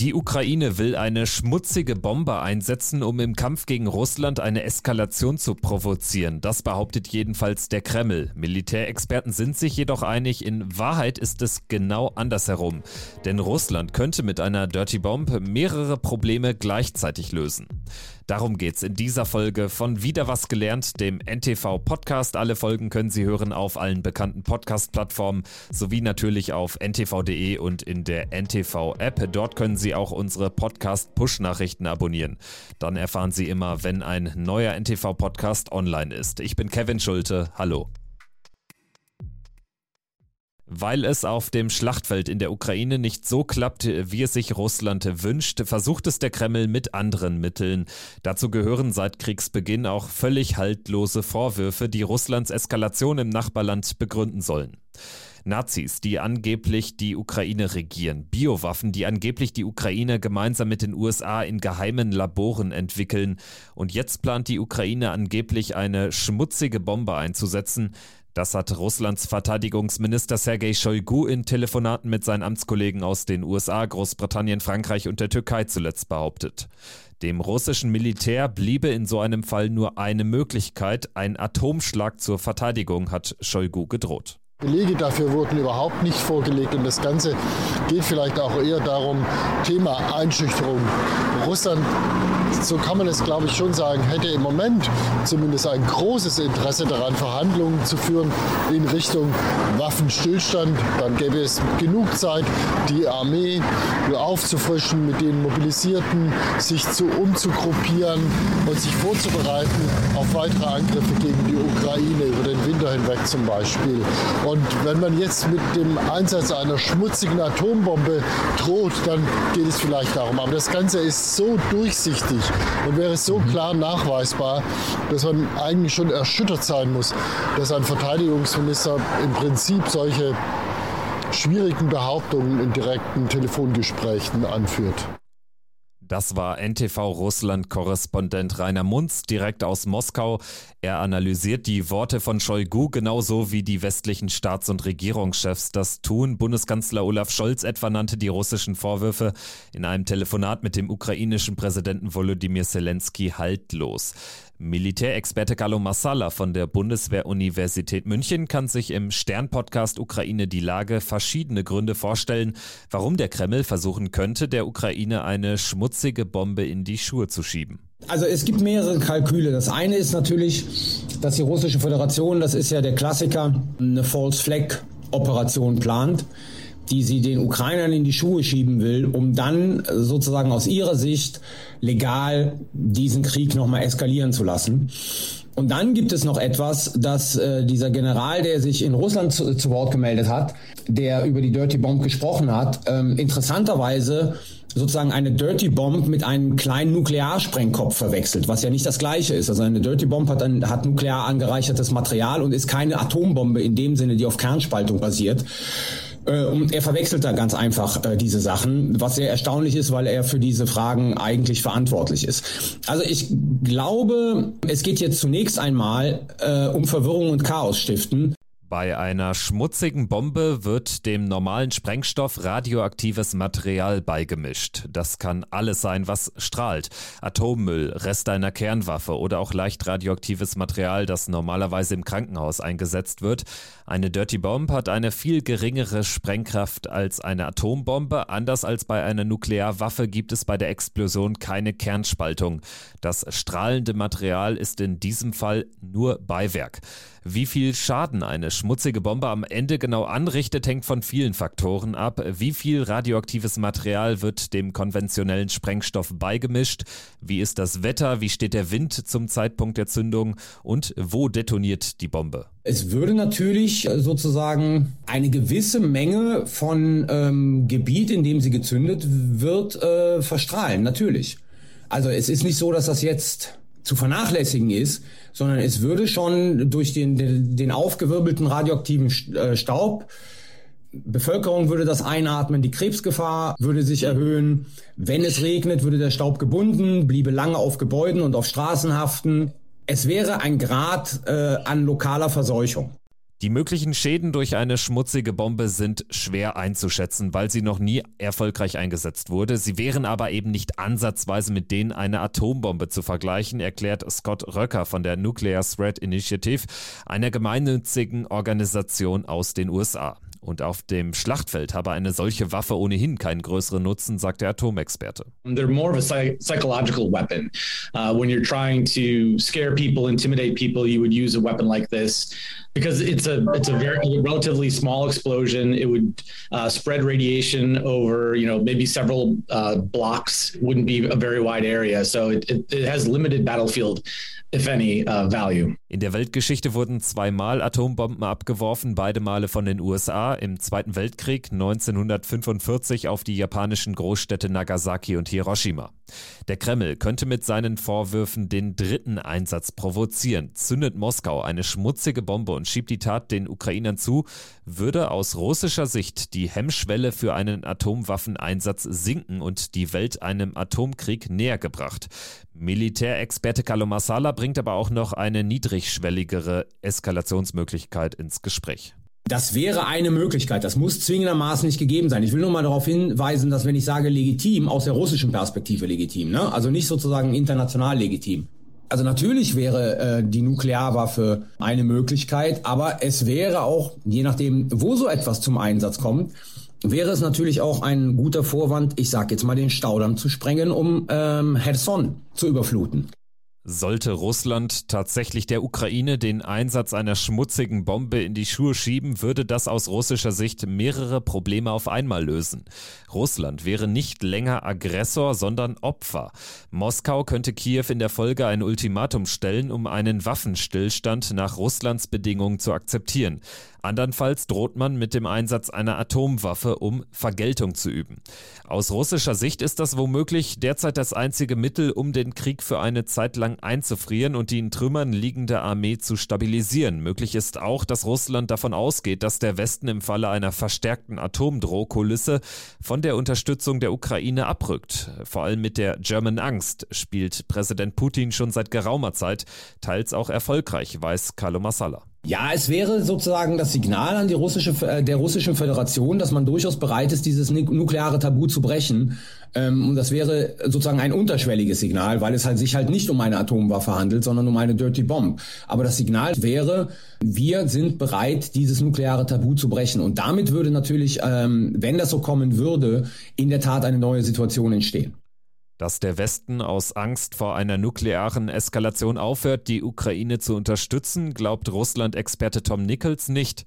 Die Ukraine will eine schmutzige Bombe einsetzen, um im Kampf gegen Russland eine Eskalation zu provozieren. Das behauptet jedenfalls der Kreml. Militärexperten sind sich jedoch einig, in Wahrheit ist es genau andersherum. Denn Russland könnte mit einer Dirty Bomb mehrere Probleme gleichzeitig lösen. Darum geht's in dieser Folge von Wieder was gelernt, dem NTV Podcast. Alle Folgen können Sie hören auf allen bekannten Podcast-Plattformen sowie natürlich auf ntv.de und in der NTV App. Dort können Sie auch unsere Podcast-Push-Nachrichten abonnieren. Dann erfahren Sie immer, wenn ein neuer NTV Podcast online ist. Ich bin Kevin Schulte. Hallo. Weil es auf dem Schlachtfeld in der Ukraine nicht so klappt, wie es sich Russland wünscht, versucht es der Kreml mit anderen Mitteln. Dazu gehören seit Kriegsbeginn auch völlig haltlose Vorwürfe, die Russlands Eskalation im Nachbarland begründen sollen. Nazis, die angeblich die Ukraine regieren, Biowaffen, die angeblich die Ukraine gemeinsam mit den USA in geheimen Laboren entwickeln, und jetzt plant die Ukraine angeblich eine schmutzige Bombe einzusetzen, das hat Russlands Verteidigungsminister Sergei Shoigu in Telefonaten mit seinen Amtskollegen aus den USA, Großbritannien, Frankreich und der Türkei zuletzt behauptet. Dem russischen Militär bliebe in so einem Fall nur eine Möglichkeit, ein Atomschlag zur Verteidigung, hat Shoigu gedroht. Belege dafür wurden überhaupt nicht vorgelegt und das Ganze geht vielleicht auch eher darum, Thema Einschüchterung. Russland, so kann man es glaube ich schon sagen, hätte im Moment zumindest ein großes Interesse daran, Verhandlungen zu führen in Richtung Waffenstillstand. Dann gäbe es genug Zeit, die Armee aufzufrischen, mit den Mobilisierten sich zu umzugruppieren und sich vorzubereiten auf weitere Angriffe gegen die Ukraine über den Winter hinweg zum Beispiel. Und wenn man jetzt mit dem Einsatz einer schmutzigen Atombombe droht, dann geht es vielleicht darum. Aber das Ganze ist so durchsichtig und wäre so mhm. klar nachweisbar, dass man eigentlich schon erschüttert sein muss, dass ein Verteidigungsminister im Prinzip solche schwierigen Behauptungen in direkten Telefongesprächen anführt. Das war NTV Russland-Korrespondent Rainer Munz direkt aus Moskau. Er analysiert die Worte von Shoigu genauso wie die westlichen Staats- und Regierungschefs das tun. Bundeskanzler Olaf Scholz etwa nannte die russischen Vorwürfe in einem Telefonat mit dem ukrainischen Präsidenten Volodymyr Zelensky haltlos. Militärexperte Carlo Massala von der Bundeswehr-Universität München kann sich im Stern-Podcast Ukraine die Lage verschiedene Gründe vorstellen, warum der Kreml versuchen könnte, der Ukraine eine schmutzige Bombe in die Schuhe zu schieben. Also es gibt mehrere Kalküle. Das eine ist natürlich, dass die russische Föderation, das ist ja der Klassiker, eine False Flag Operation plant die sie den Ukrainern in die Schuhe schieben will, um dann sozusagen aus ihrer Sicht legal diesen Krieg nochmal eskalieren zu lassen. Und dann gibt es noch etwas, dass äh, dieser General, der sich in Russland zu, zu, Wort gemeldet hat, der über die Dirty Bomb gesprochen hat, ähm, interessanterweise sozusagen eine Dirty Bomb mit einem kleinen Nuklearsprengkopf verwechselt, was ja nicht das gleiche ist. Also eine Dirty Bomb hat, ein, hat nuklear angereichertes Material und ist keine Atombombe in dem Sinne, die auf Kernspaltung basiert. Äh, und er verwechselt da ganz einfach äh, diese Sachen, was sehr erstaunlich ist, weil er für diese Fragen eigentlich verantwortlich ist. Also ich glaube, es geht jetzt zunächst einmal äh, um Verwirrung und Chaos stiften. Bei einer schmutzigen Bombe wird dem normalen Sprengstoff radioaktives Material beigemischt. Das kann alles sein, was strahlt. Atommüll, Rest einer Kernwaffe oder auch leicht radioaktives Material, das normalerweise im Krankenhaus eingesetzt wird. Eine Dirty Bomb hat eine viel geringere Sprengkraft als eine Atombombe. Anders als bei einer Nuklearwaffe gibt es bei der Explosion keine Kernspaltung. Das strahlende Material ist in diesem Fall nur Beiwerk. Wie viel Schaden eine schmutzige Bombe am Ende genau anrichtet, hängt von vielen Faktoren ab. Wie viel radioaktives Material wird dem konventionellen Sprengstoff beigemischt? Wie ist das Wetter? Wie steht der Wind zum Zeitpunkt der Zündung? Und wo detoniert die Bombe? Es würde natürlich sozusagen eine gewisse Menge von ähm, Gebiet, in dem sie gezündet wird, äh, verstrahlen, natürlich. Also es ist nicht so, dass das jetzt zu vernachlässigen ist, sondern es würde schon durch den, den, den aufgewirbelten radioaktiven äh, Staub Bevölkerung würde das einatmen, die Krebsgefahr würde sich erhöhen. Wenn es regnet, würde der Staub gebunden, bliebe lange auf Gebäuden und auf Straßen haften. Es wäre ein Grad äh, an lokaler Verseuchung. Die möglichen Schäden durch eine schmutzige Bombe sind schwer einzuschätzen, weil sie noch nie erfolgreich eingesetzt wurde. Sie wären aber eben nicht ansatzweise mit denen einer Atombombe zu vergleichen, erklärt Scott Röcker von der Nuclear Threat Initiative, einer gemeinnützigen Organisation aus den USA. Und auf dem Schlachtfeld habe eine solche Waffe ohnehin keinen größeren Nutzen, sagt der Atomexperte. They're more of a psychological weapon. Uh, when you're trying to scare people, intimidate people, you would use a weapon like this because it's a it's a very relatively small explosion. It would uh, spread radiation over you know maybe several uh, blocks. Wouldn't be a very wide area, so it, it, it has limited battlefield if any, uh, value. In der Weltgeschichte wurden zweimal Atombomben abgeworfen, beide Male von den USA im Zweiten Weltkrieg 1945 auf die japanischen Großstädte Nagasaki und Hiroshima. Der Kreml könnte mit seinen Vorwürfen den dritten Einsatz provozieren. Zündet Moskau eine schmutzige Bombe und schiebt die Tat den Ukrainern zu, würde aus russischer Sicht die Hemmschwelle für einen Atomwaffeneinsatz sinken und die Welt einem Atomkrieg näher gebracht. Militärexperte Carlo Massala bringt aber auch noch eine niedrigschwelligere Eskalationsmöglichkeit ins Gespräch. Das wäre eine Möglichkeit. Das muss zwingendermaßen nicht gegeben sein. Ich will nur mal darauf hinweisen, dass wenn ich sage legitim, aus der russischen Perspektive legitim, ne? also nicht sozusagen international legitim. Also natürlich wäre äh, die Nuklearwaffe eine Möglichkeit, aber es wäre auch, je nachdem, wo so etwas zum Einsatz kommt, wäre es natürlich auch ein guter Vorwand, ich sage jetzt mal den Staudamm zu sprengen, um ähm, Herson zu überfluten. Sollte Russland tatsächlich der Ukraine den Einsatz einer schmutzigen Bombe in die Schuhe schieben, würde das aus russischer Sicht mehrere Probleme auf einmal lösen. Russland wäre nicht länger Aggressor, sondern Opfer. Moskau könnte Kiew in der Folge ein Ultimatum stellen, um einen Waffenstillstand nach Russlands Bedingungen zu akzeptieren. Andernfalls droht man mit dem Einsatz einer Atomwaffe, um Vergeltung zu üben. Aus russischer Sicht ist das womöglich derzeit das einzige Mittel, um den Krieg für eine Zeit lang einzufrieren und die in Trümmern liegende Armee zu stabilisieren. Möglich ist auch, dass Russland davon ausgeht, dass der Westen im Falle einer verstärkten Atomdrohkulisse von der Unterstützung der Ukraine abrückt. Vor allem mit der German Angst spielt Präsident Putin schon seit geraumer Zeit, teils auch erfolgreich, weiß Carlo Massala. Ja, es wäre sozusagen das Signal an die russische, äh, der russischen Föderation, dass man durchaus bereit ist, dieses nukleare Tabu zu brechen. Ähm, und das wäre sozusagen ein unterschwelliges Signal, weil es halt sich halt nicht um eine Atomwaffe handelt, sondern um eine Dirty Bomb. Aber das Signal wäre, wir sind bereit, dieses nukleare Tabu zu brechen. Und damit würde natürlich, ähm, wenn das so kommen würde, in der Tat eine neue Situation entstehen dass der Westen aus Angst vor einer nuklearen Eskalation aufhört, die Ukraine zu unterstützen, glaubt Russland-Experte Tom Nichols nicht.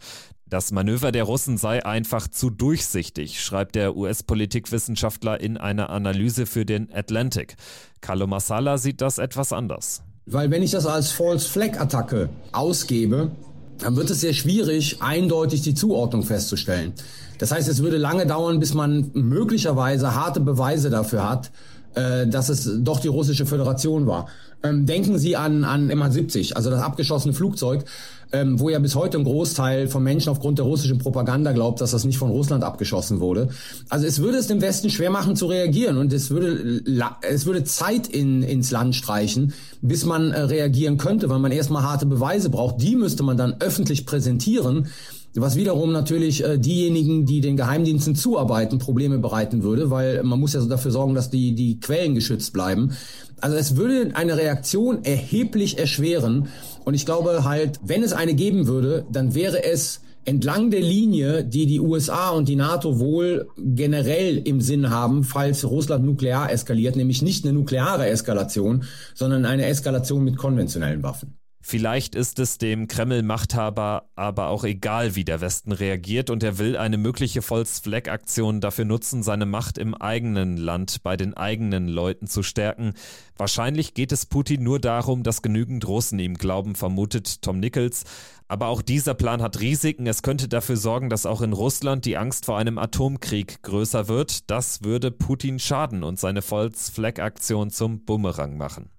Das Manöver der Russen sei einfach zu durchsichtig, schreibt der US-Politikwissenschaftler in einer Analyse für den Atlantic. Carlo Massala sieht das etwas anders. Weil wenn ich das als False Flag Attacke ausgebe, dann wird es sehr schwierig, eindeutig die Zuordnung festzustellen. Das heißt, es würde lange dauern, bis man möglicherweise harte Beweise dafür hat, äh, dass es doch die russische Föderation war. Ähm, denken Sie an, an MH70, also das abgeschossene Flugzeug, ähm, wo ja bis heute ein Großteil von Menschen aufgrund der russischen Propaganda glaubt, dass das nicht von Russland abgeschossen wurde. Also es würde es dem Westen schwer machen zu reagieren und es würde, es würde Zeit in, ins Land streichen, bis man äh, reagieren könnte, weil man erstmal harte Beweise braucht. Die müsste man dann öffentlich präsentieren was wiederum natürlich äh, diejenigen, die den Geheimdiensten zuarbeiten, Probleme bereiten würde, weil man muss ja so dafür sorgen, dass die, die Quellen geschützt bleiben. Also es würde eine Reaktion erheblich erschweren. Und ich glaube halt, wenn es eine geben würde, dann wäre es entlang der Linie, die die USA und die NATO wohl generell im Sinn haben, falls Russland nuklear eskaliert, nämlich nicht eine nukleare Eskalation, sondern eine Eskalation mit konventionellen Waffen. Vielleicht ist es dem Kreml-Machthaber aber auch egal, wie der Westen reagiert und er will eine mögliche False-Flag-Aktion dafür nutzen, seine Macht im eigenen Land bei den eigenen Leuten zu stärken. Wahrscheinlich geht es Putin nur darum, dass genügend Russen ihm glauben, vermutet Tom Nichols. Aber auch dieser Plan hat Risiken. Es könnte dafür sorgen, dass auch in Russland die Angst vor einem Atomkrieg größer wird. Das würde Putin schaden und seine False-Flag-Aktion zum Bumerang machen.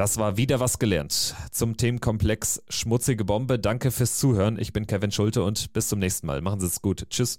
Das war wieder was gelernt zum Themenkomplex Schmutzige Bombe. Danke fürs Zuhören. Ich bin Kevin Schulte und bis zum nächsten Mal. Machen Sie es gut. Tschüss.